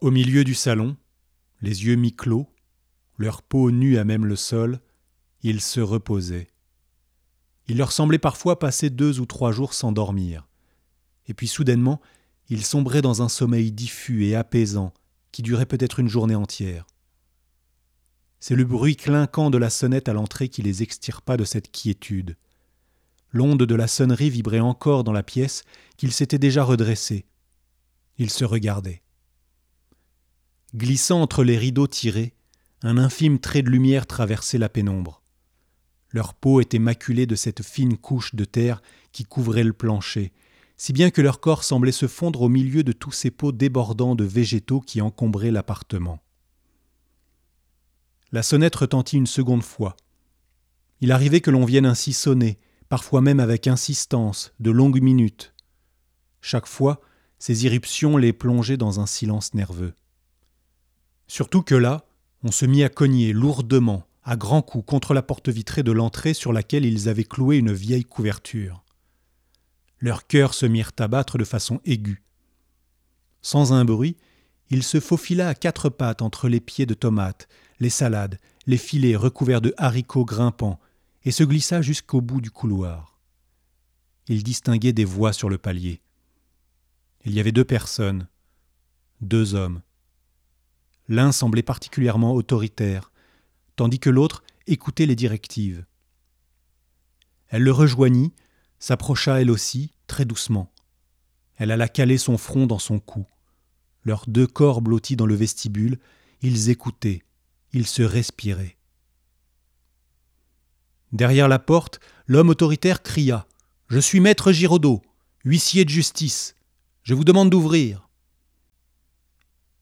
Au milieu du salon, les yeux mi-clos, leur peau nue à même le sol, ils se reposaient. Il leur semblait parfois passer deux ou trois jours sans dormir. Et puis soudainement, ils sombraient dans un sommeil diffus et apaisant qui durait peut-être une journée entière. C'est le bruit clinquant de la sonnette à l'entrée qui les extirpa de cette quiétude. L'onde de la sonnerie vibrait encore dans la pièce qu'ils s'étaient déjà redressés. Ils se regardaient. Glissant entre les rideaux tirés, un infime trait de lumière traversait la pénombre. Leur peau était maculée de cette fine couche de terre qui couvrait le plancher, si bien que leur corps semblait se fondre au milieu de tous ces pots débordants de végétaux qui encombraient l'appartement. La sonnette retentit une seconde fois. Il arrivait que l'on vienne ainsi sonner, parfois même avec insistance, de longues minutes. Chaque fois, ces irruptions les plongeaient dans un silence nerveux. Surtout que là, on se mit à cogner lourdement, à grands coups, contre la porte vitrée de l'entrée sur laquelle ils avaient cloué une vieille couverture. Leurs cœurs se mirent à battre de façon aiguë. Sans un bruit, il se faufila à quatre pattes entre les pieds de tomates, les salades, les filets recouverts de haricots grimpants, et se glissa jusqu'au bout du couloir. Il distinguait des voix sur le palier. Il y avait deux personnes, deux hommes. L'un semblait particulièrement autoritaire, tandis que l'autre écoutait les directives. Elle le rejoignit, s'approcha elle aussi, très doucement. Elle alla caler son front dans son cou. Leurs deux corps blottis dans le vestibule, ils écoutaient, ils se respiraient. Derrière la porte, l'homme autoritaire cria Je suis maître Giraudot, huissier de justice. Je vous demande d'ouvrir.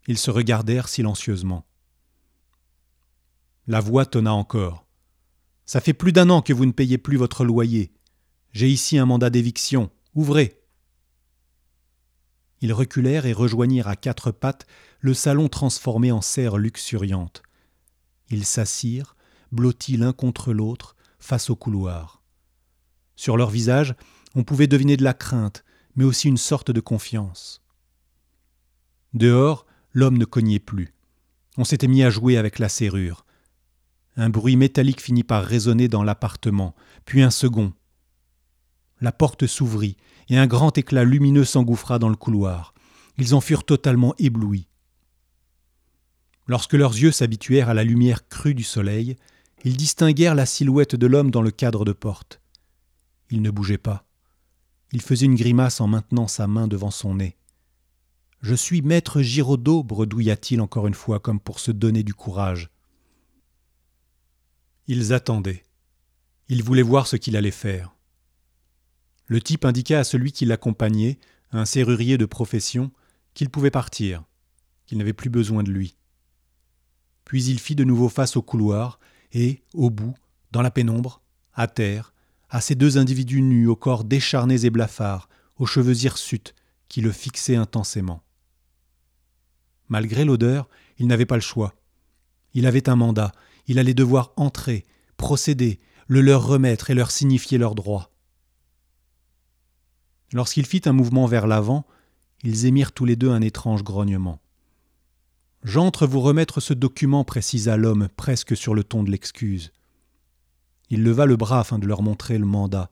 Ils se regardèrent silencieusement. La voix tonna encore. Ça fait plus d'un an que vous ne payez plus votre loyer. J'ai ici un mandat d'éviction. Ouvrez. Ils reculèrent et rejoignirent à quatre pattes le salon transformé en serre luxuriante. Ils s'assirent, blottis l'un contre l'autre, face au couloir. Sur leur visage, on pouvait deviner de la crainte, mais aussi une sorte de confiance. Dehors, l'homme ne cognait plus. On s'était mis à jouer avec la serrure. Un bruit métallique finit par résonner dans l'appartement, puis un second. La porte s'ouvrit, et un grand éclat lumineux s'engouffra dans le couloir. Ils en furent totalement éblouis. Lorsque leurs yeux s'habituèrent à la lumière crue du soleil, ils distinguèrent la silhouette de l'homme dans le cadre de porte. Il ne bougeait pas. Il faisait une grimace en maintenant sa main devant son nez. Je suis maître Giraudot, bredouilla-t-il encore une fois comme pour se donner du courage. Ils attendaient. Ils voulaient voir ce qu'il allait faire. Le type indiqua à celui qui l'accompagnait, un serrurier de profession, qu'il pouvait partir, qu'il n'avait plus besoin de lui. Puis il fit de nouveau face au couloir, et, au bout, dans la pénombre, à terre, à ces deux individus nus, au corps décharnés et blafards, aux cheveux hirsutes, qui le fixaient intensément. Malgré l'odeur, il n'avait pas le choix. Il avait un mandat, il allait devoir entrer, procéder, le leur remettre et leur signifier leurs droits. Lorsqu'il fit un mouvement vers l'avant, ils émirent tous les deux un étrange grognement. J'entre vous remettre ce document, précisa l'homme, presque sur le ton de l'excuse. Il leva le bras afin de leur montrer le mandat.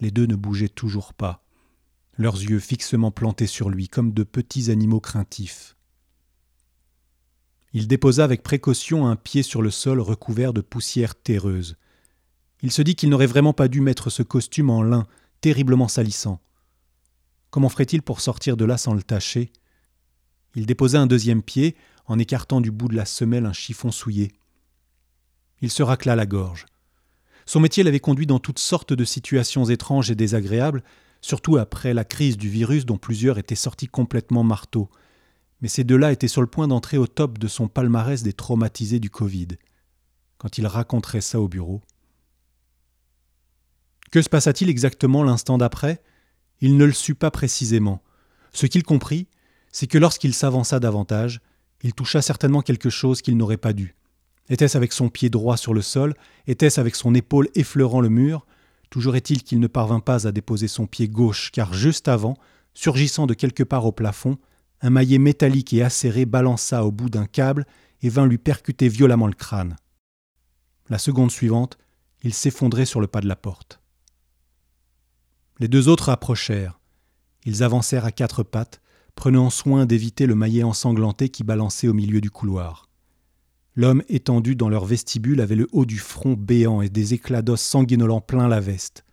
Les deux ne bougeaient toujours pas, leurs yeux fixement plantés sur lui, comme de petits animaux craintifs. Il déposa avec précaution un pied sur le sol recouvert de poussière terreuse. Il se dit qu'il n'aurait vraiment pas dû mettre ce costume en lin, terriblement salissant. Comment ferait-il pour sortir de là sans le tâcher Il déposa un deuxième pied, en écartant du bout de la semelle un chiffon souillé. Il se racla la gorge. Son métier l'avait conduit dans toutes sortes de situations étranges et désagréables, surtout après la crise du virus dont plusieurs étaient sortis complètement marteaux. Mais ces deux-là étaient sur le point d'entrer au top de son palmarès des traumatisés du Covid. Quand il raconterait ça au bureau. Que se passa-t-il exactement l'instant d'après? Il ne le sut pas précisément. Ce qu'il comprit, c'est que lorsqu'il s'avança davantage, il toucha certainement quelque chose qu'il n'aurait pas dû. Était-ce avec son pied droit sur le sol? Était-ce avec son épaule effleurant le mur? Toujours est-il qu'il ne parvint pas à déposer son pied gauche, car juste avant, surgissant de quelque part au plafond, un maillet métallique et acéré balança au bout d'un câble et vint lui percuter violemment le crâne. La seconde suivante, il s'effondrait sur le pas de la porte. Les deux autres approchèrent. Ils avancèrent à quatre pattes, prenant soin d'éviter le maillet ensanglanté qui balançait au milieu du couloir. L'homme étendu dans leur vestibule avait le haut du front béant et des éclats d'os sanguinolents plein la veste.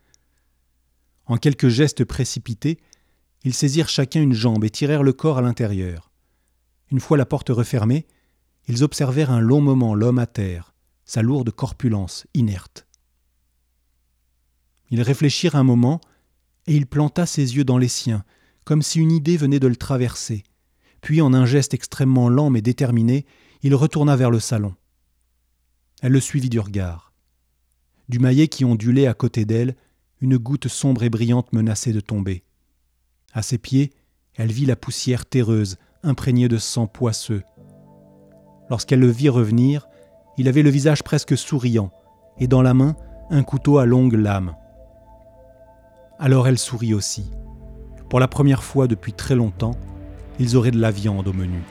En quelques gestes précipités, ils saisirent chacun une jambe et tirèrent le corps à l'intérieur. Une fois la porte refermée, ils observèrent un long moment l'homme à terre, sa lourde corpulence inerte. Ils réfléchirent un moment, et il planta ses yeux dans les siens, comme si une idée venait de le traverser. Puis, en un geste extrêmement lent mais déterminé, il retourna vers le salon. Elle le suivit du regard. Du maillet qui ondulait à côté d'elle, une goutte sombre et brillante menaçait de tomber. À ses pieds, elle vit la poussière terreuse, imprégnée de sang poisseux. Lorsqu'elle le vit revenir, il avait le visage presque souriant, et dans la main un couteau à longue lame. Alors elle sourit aussi. Pour la première fois depuis très longtemps, ils auraient de la viande au menu.